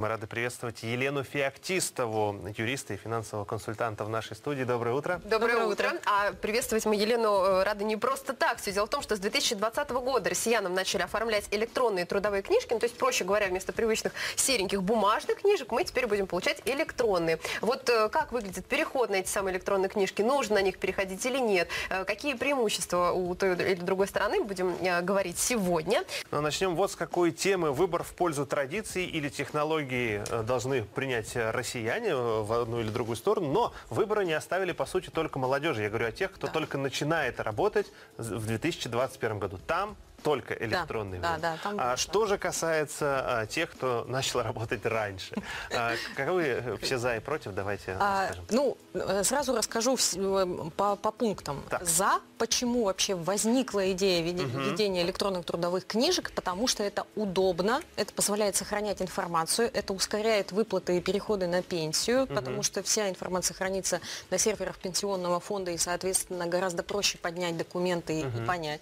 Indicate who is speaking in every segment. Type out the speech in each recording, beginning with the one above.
Speaker 1: Мы рады приветствовать Елену Феоктистову, юриста и финансового консультанта в нашей студии. Доброе утро.
Speaker 2: Доброе, утро. А приветствовать мы Елену э, рады не просто так. Все дело в том, что с 2020 года россиянам начали оформлять электронные трудовые книжки. Ну, то есть, проще говоря, вместо привычных сереньких бумажных книжек мы теперь будем получать электронные. Вот э, как выглядит переход на эти самые электронные книжки? Нужно на них переходить или нет? Э, Какие преимущества у той или другой стороны будем говорить сегодня.
Speaker 1: Но начнем вот с какой темы. Выбор в пользу традиций или технологий э, должны принять россияне э, в одну или другую сторону, но выбора не оставили, по сути, только молодежи. Я говорю о тех, кто только начинает работать в 2021 году. Там только электронный
Speaker 3: да,
Speaker 1: вариант.
Speaker 3: да, там
Speaker 1: а
Speaker 3: да.
Speaker 1: что же касается а, тех, кто начал работать раньше? А, каковы все за и против? Давайте
Speaker 3: А,
Speaker 1: расскажем.
Speaker 3: ну, э, сразу расскажу э, по, по пунктам.
Speaker 1: Так.
Speaker 3: За, почему вообще возникла идея введения электронных трудовых книжек, потому что это удобно, это позволяет сохранять информацию, это ускоряет выплаты и переходы на пенсию, потому что вся информация хранится на серверах пенсионного фонда и, соответственно, гораздо проще поднять документы и, и понять.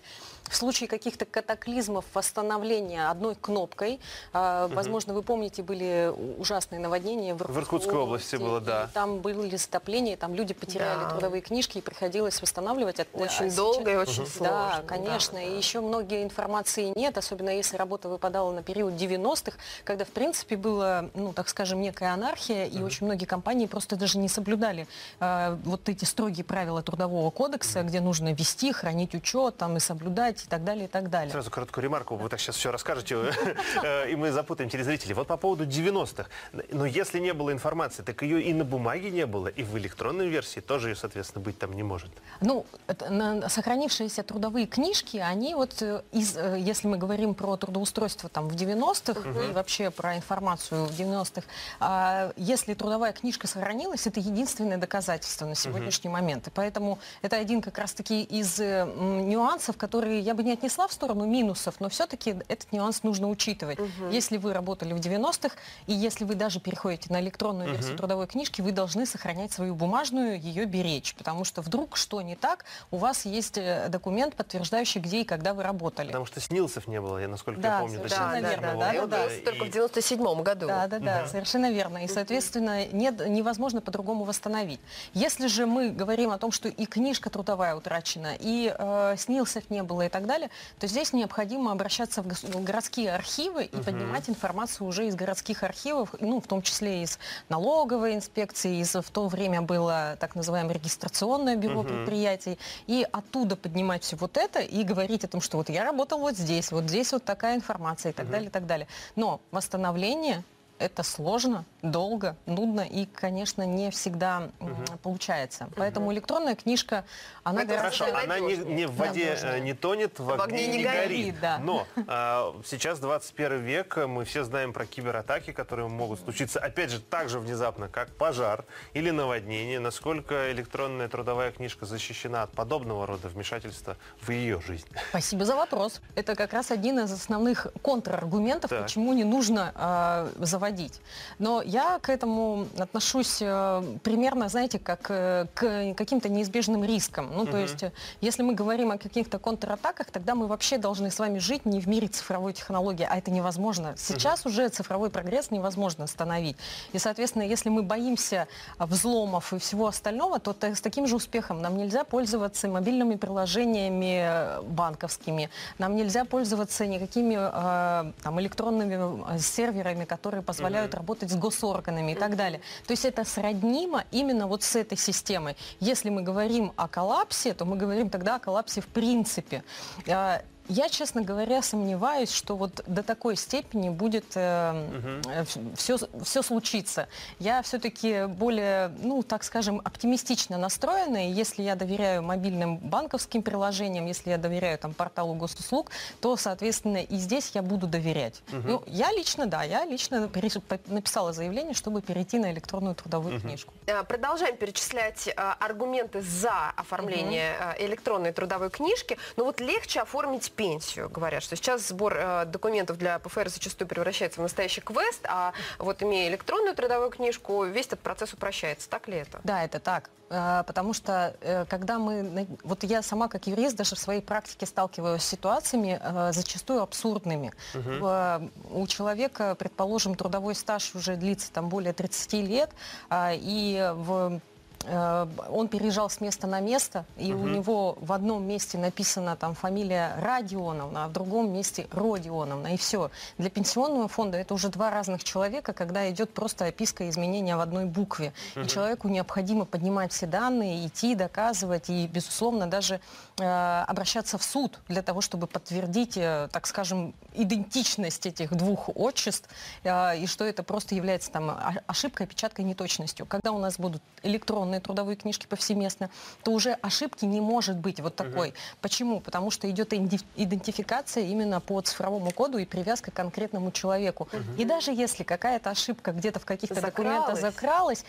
Speaker 3: В случае каких-то катаклизмов восстановления одной кнопкой, а, возможно, вы помните, были ужасные наводнения в
Speaker 1: В Иркутской области было, да.
Speaker 3: там были затопления, там люди потеряли
Speaker 2: Да.
Speaker 3: трудовые книжки, и приходилось восстанавливать. от-
Speaker 2: Очень
Speaker 3: а
Speaker 2: долго и очень сложно.
Speaker 3: Да, конечно. И еще многие информации нет, особенно если работа выпадала на период 90-х, когда, в принципе, была, ну, так скажем, некая анархия, и очень многие компании просто даже не соблюдали э, вот эти строгие правила трудового кодекса, где нужно вести, хранить учет, там, и соблюдать, и так далее, и так далее.
Speaker 1: Сразу короткую ремарку, вы так сейчас все расскажете, э, и мы запутаем телезрителей. Вот по поводу 90-х. Но если не было информации, так ее и на бумаге не было, и в электронной версии тоже ее, соответственно, быть там не может.
Speaker 3: Ну, сохранившиеся трудовые книжки, они вот, э, из, э, если мы говорим про трудоустройство там в 90-х и вообще про информацию в 90-х, а, если трудовая книжка сохранилась, это единственное доказательство на сегодняшний момент. И поэтому это один как раз-таки из э, нюансов, которые я бы не отнесла в сторону минусов, но все-таки этот нюанс нужно учитывать. Если вы работали в 90-х, и если вы даже переходите на электронную версию трудовой книжки, вы должны сохранять свою бумажную, ее беречь, потому что вдруг что не так, у вас есть э, документ, подтверждающий, где и когда вы работали.
Speaker 1: Потому что снилсов не было, я, насколько
Speaker 3: Да,
Speaker 1: я помню, до
Speaker 3: совершенно
Speaker 1: 91
Speaker 3: верно,
Speaker 1: года.
Speaker 3: да, да,
Speaker 2: удалась только
Speaker 1: и-
Speaker 2: в 97 году.
Speaker 3: Да, да, да, совершенно верно. И, соответственно, нет, невозможно по-другому восстановить. Если же мы говорим о том, что и книжка трудовая утрачена, и э, снилсов не было и так далее, то здесь необходимо обращаться в городские архивы и поднимать информацию уже из городских архивов, ну, в том числе из налоговой инспекции, из в то время было так называемое регистрационное бюро предприятий, и оттуда поднимать все вот это и говорить о том, что вот я работал вот здесь, вот здесь вот такая информация и так далее, и так далее. Но восстановление это сложно, долго, нудно и, конечно, не всегда м, получается. Поэтому электронная книжка, она
Speaker 2: Это
Speaker 3: гораздо...
Speaker 1: Хорошо, она не, не в воде
Speaker 3: Надежная.
Speaker 1: э, не тонет, в огне, не горит.
Speaker 3: да.
Speaker 1: Но а, сейчас 21 век, э, мы все знаем про кибератаки, которые могут случиться, опять же, так же внезапно, как пожар или наводнение. Насколько электронная трудовая книжка защищена от подобного рода вмешательства в ее жизнь?
Speaker 3: Спасибо за вопрос. Это как раз один из основных контраргументов,
Speaker 1: Так.
Speaker 3: почему не нужно э, заводить. Но я к этому отношусь э, примерно, знаете, как э, к каким-то неизбежным рискам. Ну, то есть, э, если мы говорим о каких-то контратаках, тогда мы вообще должны с вами жить не в мире цифровой технологии, а это невозможно. Сейчас уже цифровой прогресс невозможно остановить. И, соответственно, если мы боимся взломов и всего остального, то с таким же успехом нам нельзя пользоваться мобильными приложениями банковскими, нам нельзя пользоваться никакими э, там, электронными серверами, которые позволяют работать с госорганами и так далее. То есть это сроднимо именно вот с этой системой. Если мы говорим о коллапсе, то мы говорим тогда о коллапсе в принципе. Э, Я, честно говоря, сомневаюсь, что вот до такой степени будет все, все случиться. Я все-таки более, ну, так скажем, оптимистично настроена, и если я доверяю мобильным банковским приложениям, если я доверяю там порталу госуслуг, то, соответственно, и здесь я буду доверять. Ну, я лично, да, я лично написала заявление, чтобы перейти на электронную трудовую книжку.
Speaker 2: Э, Продолжаем перечислять э, аргументы за оформление э, электронной трудовой книжки. Но вот легче оформить пенсию, говорят, что сейчас сбор э, документов для ПФР зачастую превращается в настоящий квест, а вот имея электронную трудовую книжку, весь этот процесс упрощается. Так ли это?
Speaker 3: Да, это так. Э, Потому что э, когда мы, вот я сама как юрист даже в своей практике сталкиваюсь с ситуациями э, зачастую абсурдными. В- У человека, предположим, трудовой стаж уже длится там более 30 лет, а, и в он переезжал с места на место, и у него в одном месте написана там фамилия Родионовна, а в другом месте Родионовна, и все. Для пенсионного фонда это уже два разных человека, когда идет просто описка изменения в одной букве. И человеку необходимо поднимать все данные, идти, доказывать, и, безусловно, даже э, обращаться в суд для того, чтобы подтвердить, э, так скажем, идентичность этих двух отчеств, э, и что это просто является там о- ошибкой, опечаткой, неточностью. Когда у нас будут электронные трудовые книжки повсеместно, то уже ошибки не может быть вот такой. Почему? Потому что идет идентификация именно по цифровому коду и привязка к конкретному человеку. И даже если какая-то ошибка где-то в каких-то документах
Speaker 2: Закралась.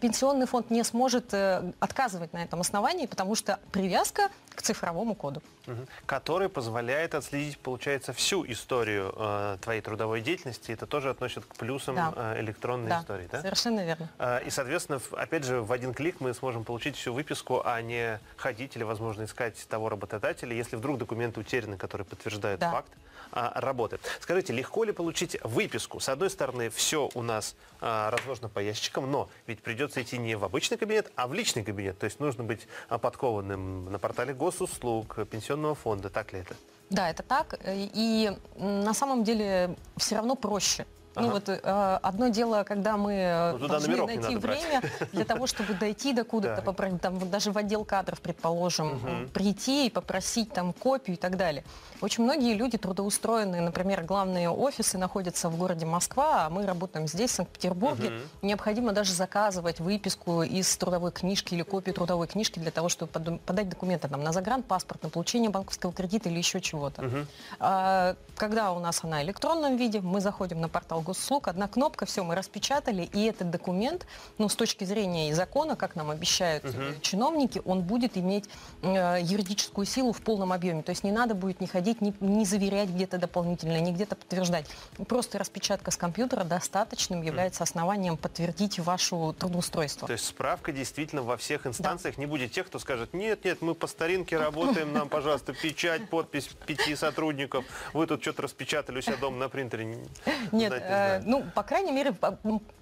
Speaker 3: пенсионный фонд не сможет э, отказывать на этом основании, потому что привязка к цифровому коду.
Speaker 1: Мгм. Который позволяет отследить, получается, всю историю э, твоей трудовой деятельности. Это тоже относит к плюсам
Speaker 3: Да.
Speaker 1: э, электронной
Speaker 3: Да,
Speaker 1: истории, да?
Speaker 3: совершенно верно.
Speaker 1: Э, И, соответственно, опять же, в один клик мы сможем получить всю выписку, а не ходить или, возможно, искать того работодателя, если вдруг документы утеряны, которые подтверждают
Speaker 3: Да.
Speaker 1: факт а, работы. Скажите, легко ли получить выписку? С одной стороны, все у нас а, разложено по ящикам, но ведь придется идти не в обычный кабинет, а в личный кабинет. То есть нужно быть а, подкованным на портале госуслуг, пенсионного фонда. Так ли это?
Speaker 3: Да, это так. Э, И на самом деле все равно проще. Ну
Speaker 1: Ага.
Speaker 3: вот э, одно дело, когда мы э,
Speaker 1: Ну,
Speaker 3: должны найти
Speaker 1: надо брать.
Speaker 3: время для того, чтобы дойти до куда-то,
Speaker 1: Так.
Speaker 3: попро- там, даже в отдел кадров, предположим, э, прийти и попросить там копию и так далее. Очень многие люди трудоустроенные, например, главные офисы находятся в городе Москва, а мы работаем здесь, в Санкт-Петербурге. Необходимо даже заказывать выписку из трудовой книжки или копию трудовой книжки для того, чтобы подать документы там, на загранпаспорт, на получение банковского кредита или еще чего-то. А, Когда у нас она в электронном виде, мы заходим на портал госуслуг, одна кнопка, все, мы распечатали, и этот документ, ну, с точки зрения и закона, как нам обещают э, чиновники, он будет иметь э, юридическую силу в полном объеме. То есть не надо будет не ходить, не, не заверять где-то дополнительно, не где-то подтверждать. Просто распечатка с компьютера достаточным является основанием подтвердить вашу трудоустройство.
Speaker 1: То есть справка действительно во всех инстанциях. Не будет тех, кто скажет, нет, нет, мы по старинке работаем, нам, пожалуйста, печать, подпись пяти сотрудников. Вы тут что-то распечатали у себя дома на принтере. не-
Speaker 3: Нет, э, ну, по крайней мере,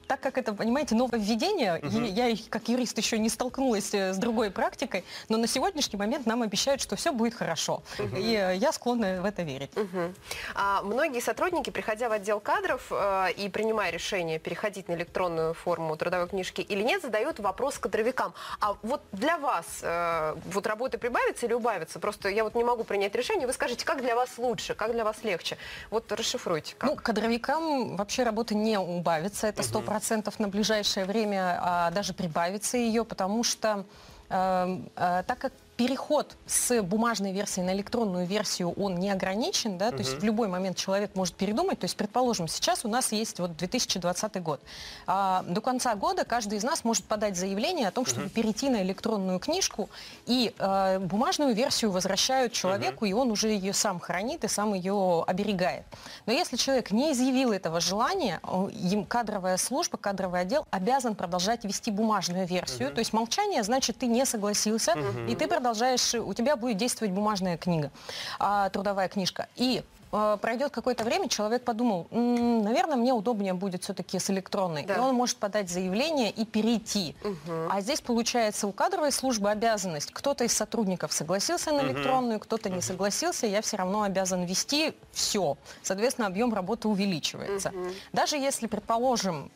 Speaker 3: так как это, понимаете, нововведение, и я как юрист еще не столкнулась э, с другой практикой, но на сегодняшний момент нам обещают, что все будет хорошо. И э, я склонна в это верить.
Speaker 2: Мгм. А многие сотрудники, приходя в отдел кадров э, и принимая решение переходить на электронную форму трудовой книжки или нет, задают вопрос кадровикам. А вот для вас э, вот работы прибавится или убавится? Просто я вот не могу принять решение. Вы скажите, как для вас лучше, как для вас легче? Вот расшифруйте. Как.
Speaker 3: Ну, кадровикам вообще работы не убавится, это сто процентов на ближайшее время, а даже прибавится ее, потому что э, э, так как переход с бумажной версии на электронную версию, он не ограничен, да, то есть в любой момент человек может передумать, то есть, предположим, сейчас у нас есть вот 2020 год. А, до конца года каждый из нас может подать заявление о том, чтобы перейти на электронную книжку, и э, бумажную версию возвращают человеку, и он уже ее сам хранит и сам ее оберегает. Но если человек не изъявил этого желания, им кадровая служба, кадровый отдел обязан продолжать вести бумажную версию. То есть молчание значит, ты не согласился, и ты продолжаешь, у тебя будет действовать бумажная книга, а, трудовая книжка. И э, пройдет какое-то время, человек подумал, «М, наверное, мне удобнее будет все-таки с электронной.
Speaker 2: Да.
Speaker 3: И он может подать заявление и перейти. А здесь получается у кадровой службы обязанность. Кто-то из сотрудников согласился на электронную, кто-то не согласился, я все равно обязан вести все. Соответственно, объем работы увеличивается. Даже если, предположим,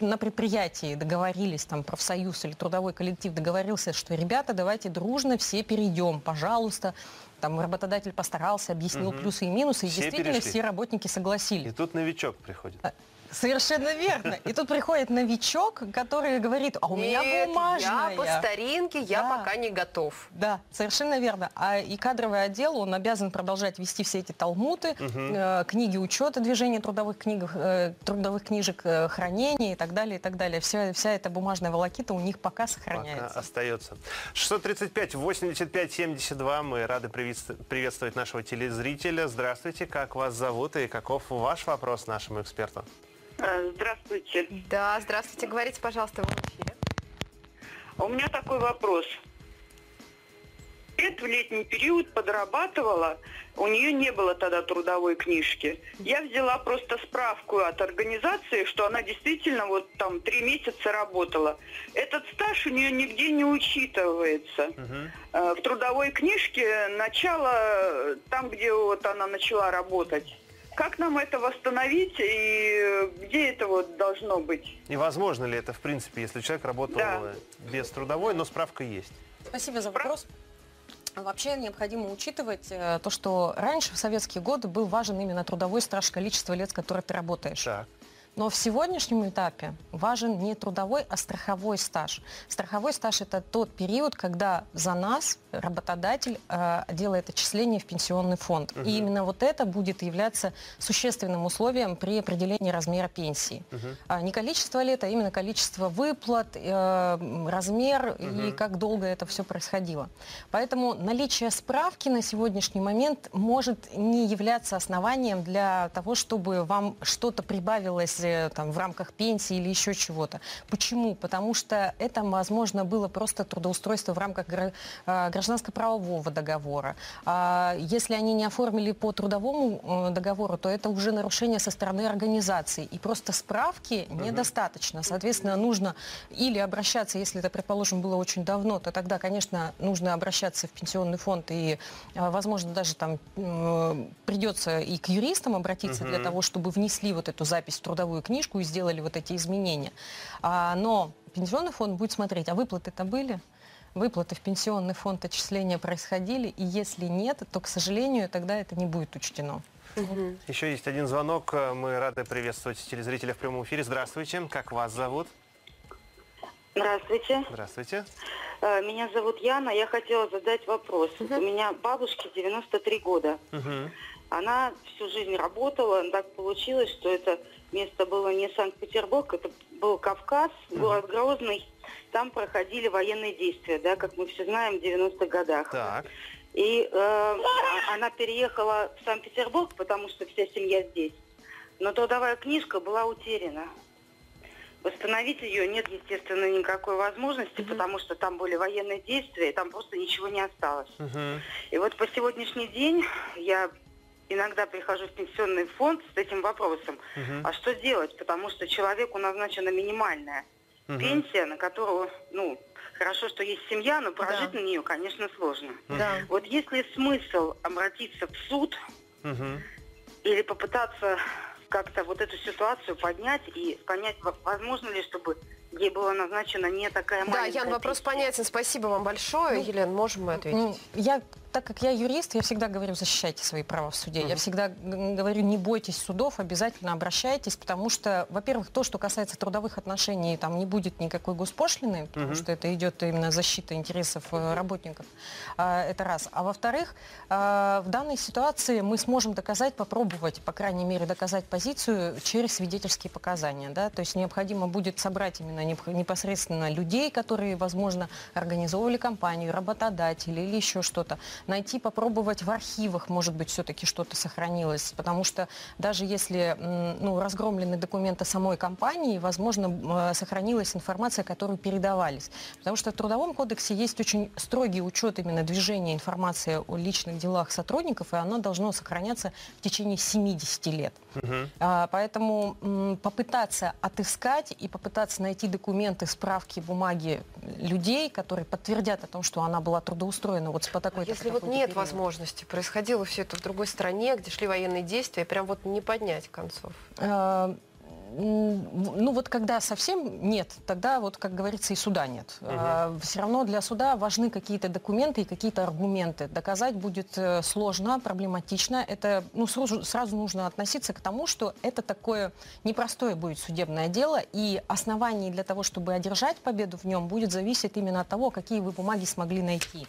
Speaker 3: на предприятии договорились, там, профсоюз или трудовой коллектив договорился, что, ребята, давайте дружно все перейдем, пожалуйста. Там работодатель постарался, объяснил плюсы и минусы, и
Speaker 1: Все
Speaker 3: действительно
Speaker 1: перешли.
Speaker 3: все работники согласились.
Speaker 1: И тут новичок приходит.
Speaker 3: Совершенно верно. И тут приходит новичок, который говорит, а у меня
Speaker 2: Нет,
Speaker 3: бумажная.
Speaker 2: я по старинке, я
Speaker 3: Да.
Speaker 2: пока не готов.
Speaker 3: Да, совершенно верно. А и кадровый отдел, он обязан продолжать вести все эти талмуты, э, книги учета движения трудовых, книг, э, трудовых книжек, э, хранения и так далее, и так далее. Вся, вся эта бумажная волокита у них пока
Speaker 1: Пока
Speaker 3: сохраняется.
Speaker 1: остается. 635 85 72. Мы рады приветств- приветствовать нашего телезрителя. Здравствуйте, как вас зовут и каков ваш вопрос нашему эксперту?
Speaker 4: Э, Здравствуйте.
Speaker 2: Да, здравствуйте, говорите, пожалуйста, в эфире.
Speaker 4: У меня такой вопрос. Лет в летний период подрабатывала, у нее не было тогда трудовой книжки. Я взяла просто справку от организации, что она действительно вот там три месяца работала. Этот стаж у нее нигде не учитывается. Э, В трудовой книжке начало э, там, где вот она начала работать. Как нам это восстановить и где это вот должно быть?
Speaker 1: И возможно ли это, в принципе, если человек работал
Speaker 4: Да.
Speaker 1: без трудовой, но справка есть?
Speaker 3: Спасибо за вопрос. Вообще необходимо учитывать э, то, что раньше, в советские годы, был важен именно трудовой стаж, количество лет, с которых ты работаешь.
Speaker 1: Так.
Speaker 3: Но в сегодняшнем этапе важен не трудовой, а страховой стаж. Страховой стаж – это тот период, когда за нас работодатель э, делает отчисление в пенсионный фонд. И именно вот это будет являться существенным условием при определении размера пенсии. А не количество лет, а именно количество выплат, э, размер и как долго это все происходило. Поэтому наличие справки на сегодняшний момент может не являться основанием для того, чтобы вам что-то прибавилось э, там, в рамках пенсии или еще чего-то. Почему? Потому что это, возможно, было просто трудоустройство в рамках э, гражданско-правового договора. А Если они не оформили по трудовому э, договору, то это уже нарушение со стороны организации. И просто справки недостаточно. Соответственно, нужно или обращаться, если это, предположим, было очень давно, то тогда, конечно, нужно обращаться в пенсионный фонд и, э, возможно, даже там придется и к юристам обратиться для того, чтобы внесли вот эту запись в трудовую книжку и сделали вот эти изменения. А, Но пенсионный фонд будет смотреть, а выплаты-то были? Выплаты в пенсионный фонд отчисления происходили, и если нет, то, к сожалению, тогда это не будет учтено.
Speaker 1: Еще есть один звонок. Мы рады приветствовать телезрителя в прямом эфире. Здравствуйте, как вас зовут?
Speaker 4: Здравствуйте.
Speaker 1: Здравствуйте.
Speaker 4: Э, Меня зовут Яна. Я хотела задать вопрос. У меня бабушке 93 года.
Speaker 1: Мгм.
Speaker 4: Она всю жизнь работала. Так получилось, что это место было не Санкт-Петербург, это был Кавказ, город Грозный. Там проходили военные действия, да, как мы все знаем, в 90-х годах.
Speaker 1: Так.
Speaker 4: И э, а- она переехала в Санкт-Петербург, потому что вся семья здесь. Но трудовая книжка была утеряна. Восстановить ее нет, естественно, никакой возможности, потому что там были военные действия, и там просто ничего не осталось.
Speaker 1: Мгм.
Speaker 4: И вот по сегодняшний день я иногда прихожу в пенсионный фонд с этим вопросом. А что делать? Потому что человеку назначена минимальная пенсия, на которую, ну, хорошо, что есть семья, но прожить
Speaker 2: Да.
Speaker 4: на нее, конечно, сложно.
Speaker 2: Да.
Speaker 4: Вот есть ли смысл обратиться в суд
Speaker 1: Мгм.
Speaker 4: или попытаться как-то вот эту ситуацию поднять и понять, во- возможно ли, чтобы ей была назначена не такая
Speaker 2: Да,
Speaker 4: маленькая
Speaker 2: Ян, вопрос
Speaker 4: пенсия?
Speaker 2: понятен. Спасибо вам большое. Елена, можем мы ответить?
Speaker 3: Ну, я, так как я юрист, я всегда говорю, защищайте свои права в суде. Я всегда говорю, не бойтесь судов, обязательно обращайтесь, потому что, во-первых, то, что касается трудовых отношений, там не будет никакой госпошлины, потому что это идет именно защита интересов э, работников. А, Это раз. А во-вторых, а, в данной ситуации мы сможем доказать, попробовать, по крайней мере, доказать позицию через свидетельские показания. Да? То есть необходимо будет собрать именно неп- непосредственно людей, которые, возможно, организовывали компанию, работодатели или еще что-то. Найти, попробовать в архивах, может быть, все-таки что-то сохранилось. Потому что даже если ну, разгромлены документы самой компании, возможно, э, сохранилась информация, которую передавались. Потому что в Трудовом кодексе есть очень строгий учет именно движения информации о личных делах сотрудников, и оно должно сохраняться в течение 70 лет. А, Поэтому м, попытаться отыскать и попытаться найти документы, справки, бумаги людей, которые подтвердят о том, что она была трудоустроена вот по такой
Speaker 2: Если вот нет возможности, происходило все это в другой стране, где шли военные действия, прям вот не поднять концов.
Speaker 3: Э, Ну вот когда совсем нет, тогда вот, как говорится, и суда нет. Угу. Все равно для суда важны какие-то документы и какие-то аргументы. Доказать будет э, сложно, проблематично. Это ну, сразу, сразу нужно относиться к тому, что это такое непростое будет судебное дело, и оснований для того, чтобы одержать победу в нем, будет зависеть именно от того, какие вы бумаги смогли найти.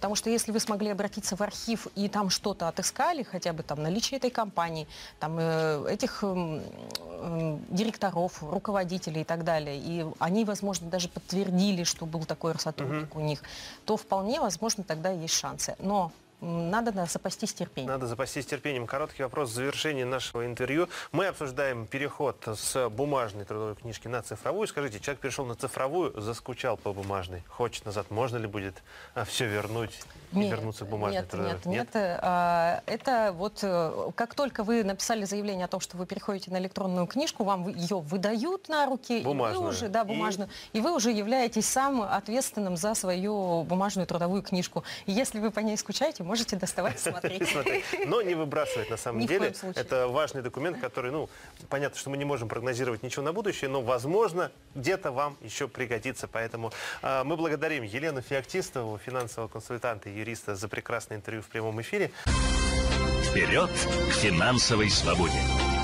Speaker 3: Потому что если вы смогли обратиться в архив и там что-то отыскали, хотя бы там наличие этой компании, там э, этих э, э, директоров, руководителей и так далее, и они, возможно, даже подтвердили, что был такой сотрудник угу. у них, то вполне возможно тогда есть шансы. Но надо запастись терпением.
Speaker 1: Надо запастись терпением. Короткий вопрос в завершении нашего интервью. Мы обсуждаем переход с бумажной трудовой книжки на цифровую. Скажите, человек перешел на цифровую, заскучал по бумажной, хочет назад. Можно ли будет а, все вернуть и нет, вернуться к бумажной
Speaker 3: нет, трудовой? Нет, нет. нет. А, это вот э, как только вы написали заявление о том, что вы переходите на электронную книжку, вам ее выдают на руки.
Speaker 1: Бумажную.
Speaker 3: И вы уже, да, бумажную. И... и вы уже являетесь сам ответственным за свою бумажную трудовую книжку. И если вы по ней скучаете, можете доставать и смотреть.
Speaker 1: Но не выбрасывать на самом деле. Это важный документ, который, ну, понятно, что мы не можем прогнозировать ничего на будущее, но, возможно, где-то вам еще пригодится. Поэтому а, мы благодарим Елену Феоктистову, финансового консультанта и юриста, за прекрасное интервью в прямом эфире.
Speaker 5: Вперед к финансовой свободе!